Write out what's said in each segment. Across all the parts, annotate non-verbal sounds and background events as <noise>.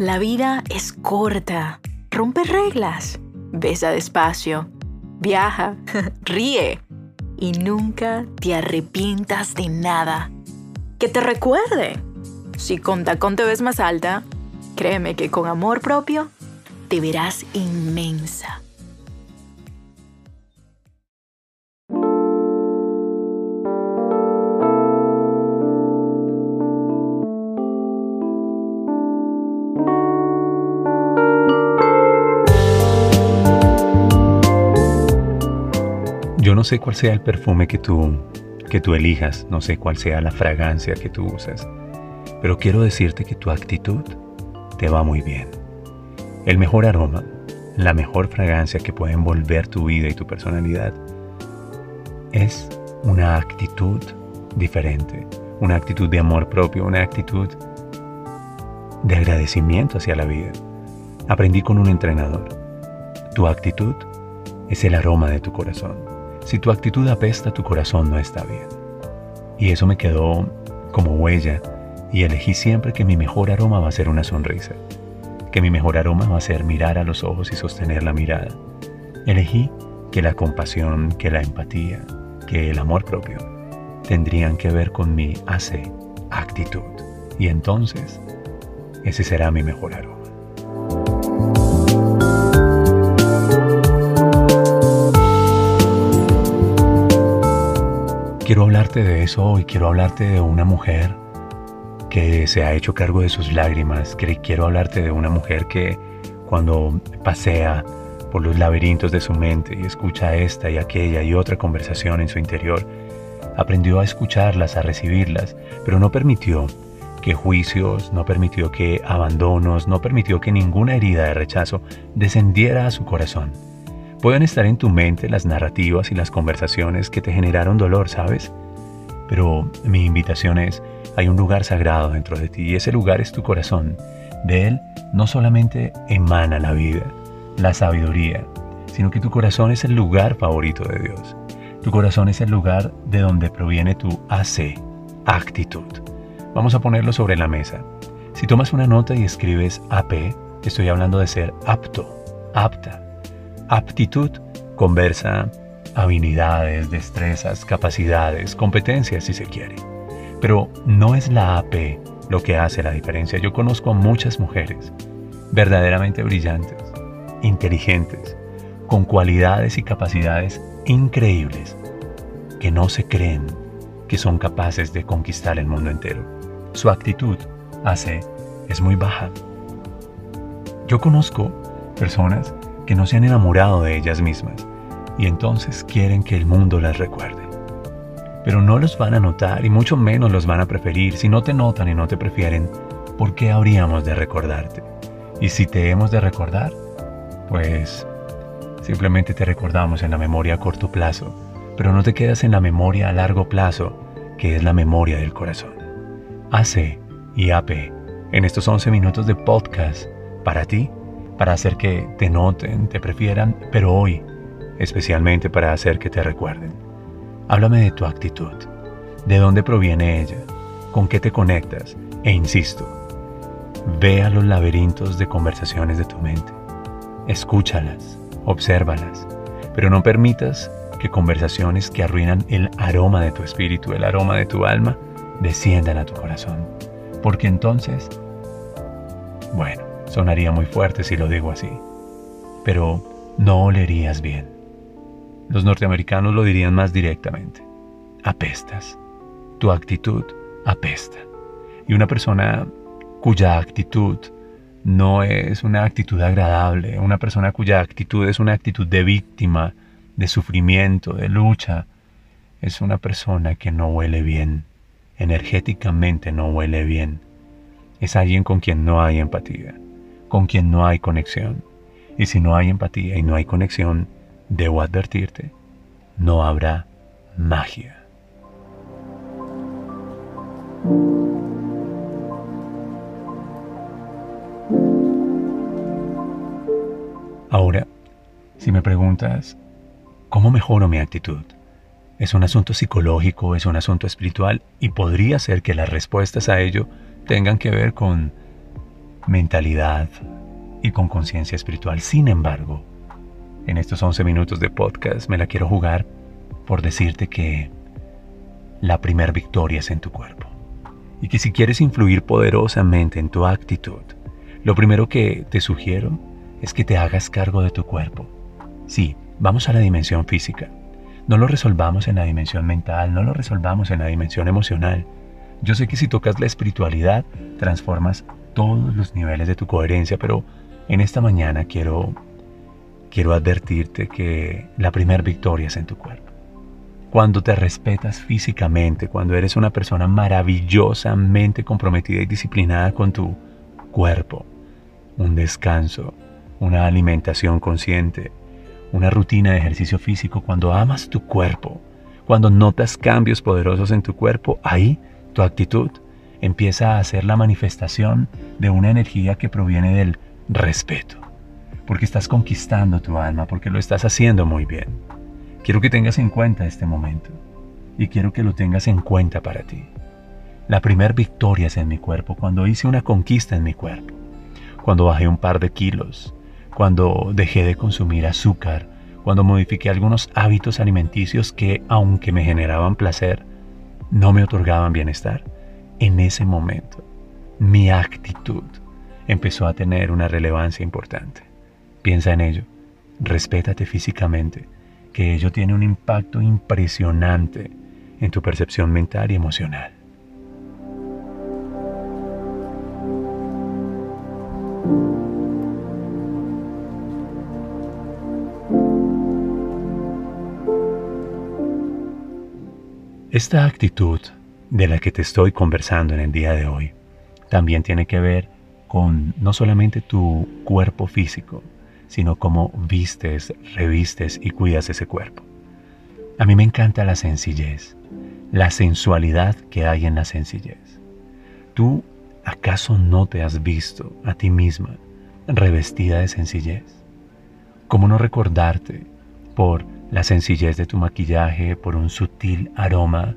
La vida es corta. Rompe reglas. Besa despacio. Viaja. <laughs> Ríe. Y nunca te arrepientas de nada. Que te recuerde. Si con tacón ves más alta, créeme que con amor propio te verás inmensa. Yo no sé cuál sea el perfume que tú, que tú elijas, no sé cuál sea la fragancia que tú usas, pero quiero decirte que tu actitud te va muy bien. El mejor aroma, la mejor fragancia que puede envolver tu vida y tu personalidad es una actitud diferente, una actitud de amor propio, una actitud de agradecimiento hacia la vida. Aprendí con un entrenador. Tu actitud es el aroma de tu corazón. Si tu actitud apesta, tu corazón no está bien. Y eso me quedó como huella y elegí siempre que mi mejor aroma va a ser una sonrisa, que mi mejor aroma va a ser mirar a los ojos y sostener la mirada. Elegí que la compasión, que la empatía, que el amor propio tendrían que ver con mi hace actitud. Y entonces, ese será mi mejor aroma. Quiero hablarte de eso hoy, quiero hablarte de una mujer que se ha hecho cargo de sus lágrimas, quiero hablarte de una mujer que cuando pasea por los laberintos de su mente y escucha esta y aquella y otra conversación en su interior, aprendió a escucharlas, a recibirlas, pero no permitió que juicios, no permitió que abandonos, no permitió que ninguna herida de rechazo descendiera a su corazón Pueden estar en tu mente las narrativas y las conversaciones que te generaron dolor, ¿sabes? Pero mi invitación es, hay un lugar sagrado dentro de ti y ese lugar es tu corazón. De él no solamente emana la vida, la sabiduría, sino que tu corazón es el lugar favorito de Dios. Tu corazón es el lugar de donde proviene tu AC, actitud. Vamos a ponerlo sobre la mesa. Si tomas una nota y escribes AP, estoy hablando de ser apto, apta, Aptitud conversa habilidades, destrezas, capacidades, competencias si se quiere. Pero no es la AP lo que hace la diferencia. Yo conozco a muchas mujeres verdaderamente brillantes, inteligentes, con cualidades y capacidades increíbles, que no se creen que son capaces de conquistar el mundo entero. Su actitud hace es muy baja. Yo conozco personas que no se han enamorado de ellas mismas y entonces quieren que el mundo las recuerde. Pero no los van a notar y mucho menos los van a preferir. Si no te notan y no te prefieren, ¿por qué habríamos de recordarte? Y si te hemos de recordar, pues simplemente te recordamos en la memoria a corto plazo, pero no te quedas en la memoria a largo plazo, que es la memoria del corazón. AC y AP, en estos 11 minutos de podcast, para ti, para hacer que te noten, te prefieran, pero hoy especialmente para hacer que te recuerden. Háblame de tu actitud, de dónde proviene ella, con qué te conectas e insisto, ve a los laberintos de conversaciones de tu mente, escúchalas, obsérvalas, pero no permitas que conversaciones que arruinan el aroma de tu espíritu, el aroma de tu alma, desciendan a tu corazón, porque entonces, bueno, Sonaría muy fuerte si lo digo así, pero no olerías bien. Los norteamericanos lo dirían más directamente. Apestas. Tu actitud apesta. Y una persona cuya actitud no es una actitud agradable, una persona cuya actitud es una actitud de víctima, de sufrimiento, de lucha, es una persona que no huele bien, energéticamente no huele bien. Es alguien con quien no hay empatía con quien no hay conexión. Y si no hay empatía y no hay conexión, debo advertirte, no habrá magia. Ahora, si me preguntas, ¿cómo mejoro mi actitud? Es un asunto psicológico, es un asunto espiritual y podría ser que las respuestas a ello tengan que ver con mentalidad y con conciencia espiritual. Sin embargo, en estos 11 minutos de podcast me la quiero jugar por decirte que la primer victoria es en tu cuerpo. Y que si quieres influir poderosamente en tu actitud, lo primero que te sugiero es que te hagas cargo de tu cuerpo. Sí, vamos a la dimensión física. No lo resolvamos en la dimensión mental, no lo resolvamos en la dimensión emocional. Yo sé que si tocas la espiritualidad, transformas todos los niveles de tu coherencia, pero en esta mañana quiero, quiero advertirte que la primera victoria es en tu cuerpo. Cuando te respetas físicamente, cuando eres una persona maravillosamente comprometida y disciplinada con tu cuerpo, un descanso, una alimentación consciente, una rutina de ejercicio físico, cuando amas tu cuerpo, cuando notas cambios poderosos en tu cuerpo, ahí tu actitud empieza a ser la manifestación de una energía que proviene del respeto, porque estás conquistando tu alma, porque lo estás haciendo muy bien. Quiero que tengas en cuenta este momento y quiero que lo tengas en cuenta para ti. La primera victoria es en mi cuerpo, cuando hice una conquista en mi cuerpo, cuando bajé un par de kilos, cuando dejé de consumir azúcar, cuando modifiqué algunos hábitos alimenticios que, aunque me generaban placer, no me otorgaban bienestar. En ese momento, mi actitud empezó a tener una relevancia importante. Piensa en ello, respétate físicamente, que ello tiene un impacto impresionante en tu percepción mental y emocional. Esta actitud de la que te estoy conversando en el día de hoy también tiene que ver con no solamente tu cuerpo físico, sino cómo vistes, revistes y cuidas ese cuerpo. A mí me encanta la sencillez, la sensualidad que hay en la sencillez. ¿Tú acaso no te has visto a ti misma revestida de sencillez? ¿Cómo no recordarte por la sencillez de tu maquillaje, por un sutil aroma,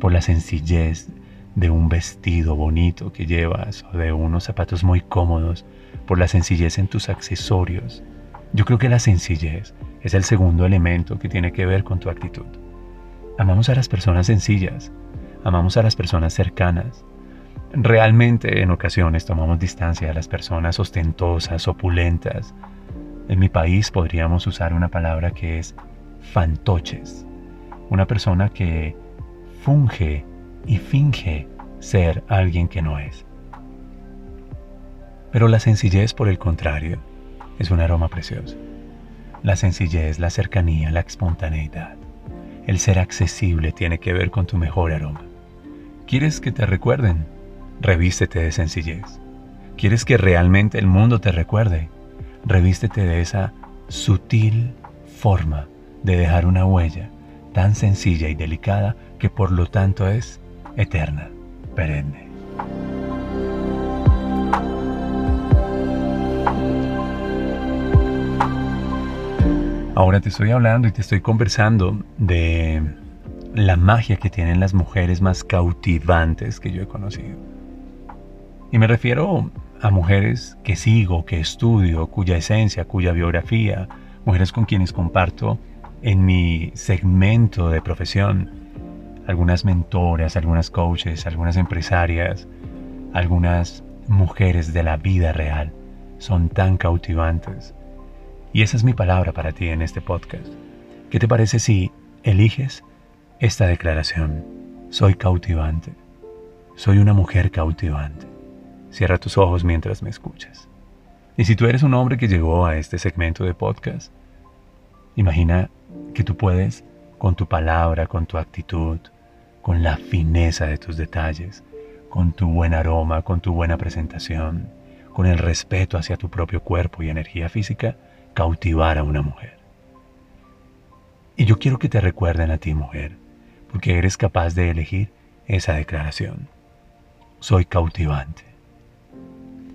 por la sencillez de un vestido bonito que llevas o de unos zapatos muy cómodos, por la sencillez en tus accesorios. Yo creo que la sencillez es el segundo elemento que tiene que ver con tu actitud. Amamos a las personas sencillas, amamos a las personas cercanas. Realmente en ocasiones tomamos distancia de las personas ostentosas, opulentas. En mi país podríamos usar una palabra que es fantoches, una persona que funge y finge ser alguien que no es. Pero la sencillez, por el contrario, es un aroma precioso. La sencillez, la cercanía, la espontaneidad, el ser accesible tiene que ver con tu mejor aroma. ¿Quieres que te recuerden? Revístete de sencillez. ¿Quieres que realmente el mundo te recuerde? Revístete de esa sutil forma de dejar una huella tan sencilla y delicada que por lo tanto es eterna, perenne. Ahora te estoy hablando y te estoy conversando de la magia que tienen las mujeres más cautivantes que yo he conocido. Y me refiero a mujeres que sigo, que estudio, cuya esencia, cuya biografía, mujeres con quienes comparto en mi segmento de profesión algunas mentoras, algunas coaches, algunas empresarias, algunas mujeres de la vida real son tan cautivantes. Y esa es mi palabra para ti en este podcast. ¿Qué te parece si eliges esta declaración? Soy cautivante. Soy una mujer cautivante. Cierra tus ojos mientras me escuchas. Y si tú eres un hombre que llegó a este segmento de podcast, imagina que tú puedes, con tu palabra, con tu actitud, con la fineza de tus detalles, con tu buen aroma, con tu buena presentación, con el respeto hacia tu propio cuerpo y energía física, cautivar a una mujer. Y yo quiero que te recuerden a ti, mujer, porque eres capaz de elegir esa declaración. Soy cautivante.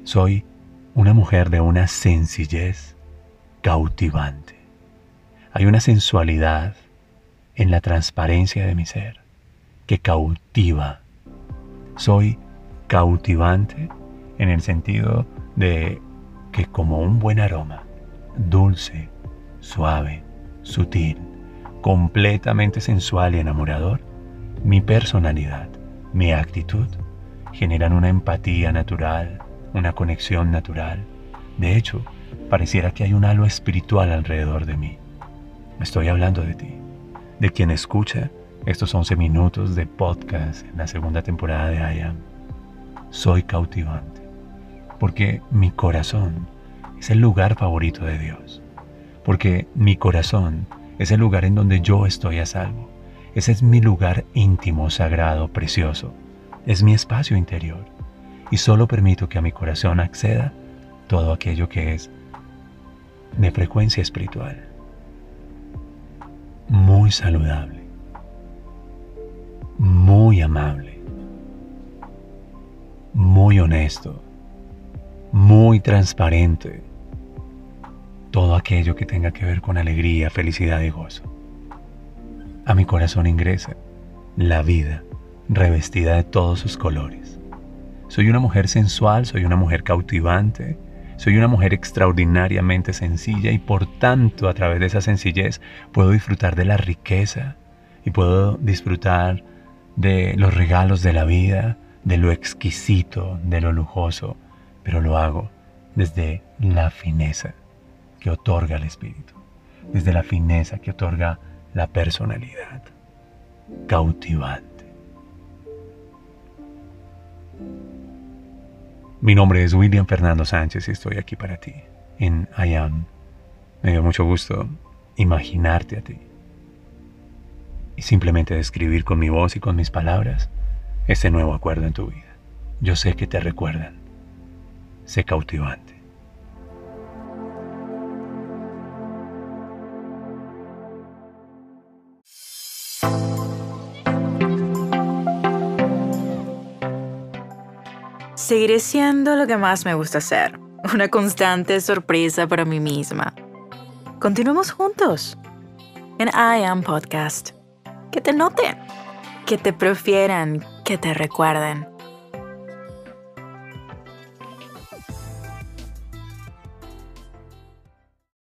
Soy una mujer de una sencillez cautivante. Hay una sensualidad en la transparencia de mi ser que cautiva. Soy cautivante en el sentido de que como un buen aroma, dulce, suave, sutil, completamente sensual y enamorador, mi personalidad, mi actitud, generan una empatía natural, una conexión natural. De hecho, pareciera que hay un halo espiritual alrededor de mí. Estoy hablando de ti, de quien escucha estos 11 minutos de podcast en la segunda temporada de I Am. Soy cautivante, porque mi corazón es el lugar favorito de Dios, porque mi corazón es el lugar en donde yo estoy a salvo. Ese es mi lugar íntimo, sagrado, precioso. Es mi espacio interior. Y solo permito que a mi corazón acceda todo aquello que es de frecuencia espiritual muy saludable, muy amable, muy honesto, muy transparente. Todo aquello que tenga que ver con alegría, felicidad y gozo. A mi corazón ingresa la vida revestida de todos sus colores. Soy una mujer sensual, soy una mujer cautivante, soy una mujer extraordinariamente sencilla y por tanto a través de esa sencillez puedo disfrutar de la riqueza y puedo disfrutar de los regalos de la vida, de lo exquisito, de lo lujoso, pero lo hago desde la fineza que otorga el espíritu, desde la fineza que otorga la personalidad cautivante. Mi nombre es William Fernando Sánchez y estoy aquí para ti, en I Am. Me dio mucho gusto imaginarte a ti y simplemente describir con mi voz y con mis palabras este nuevo acuerdo en tu vida. Yo sé que te recuerdan. Sé cautivante. Seguiré siendo lo que más me gusta hacer, una constante sorpresa para mí misma. Continuemos juntos en I Am Podcast. Que te noten, que te prefieran, que te recuerden.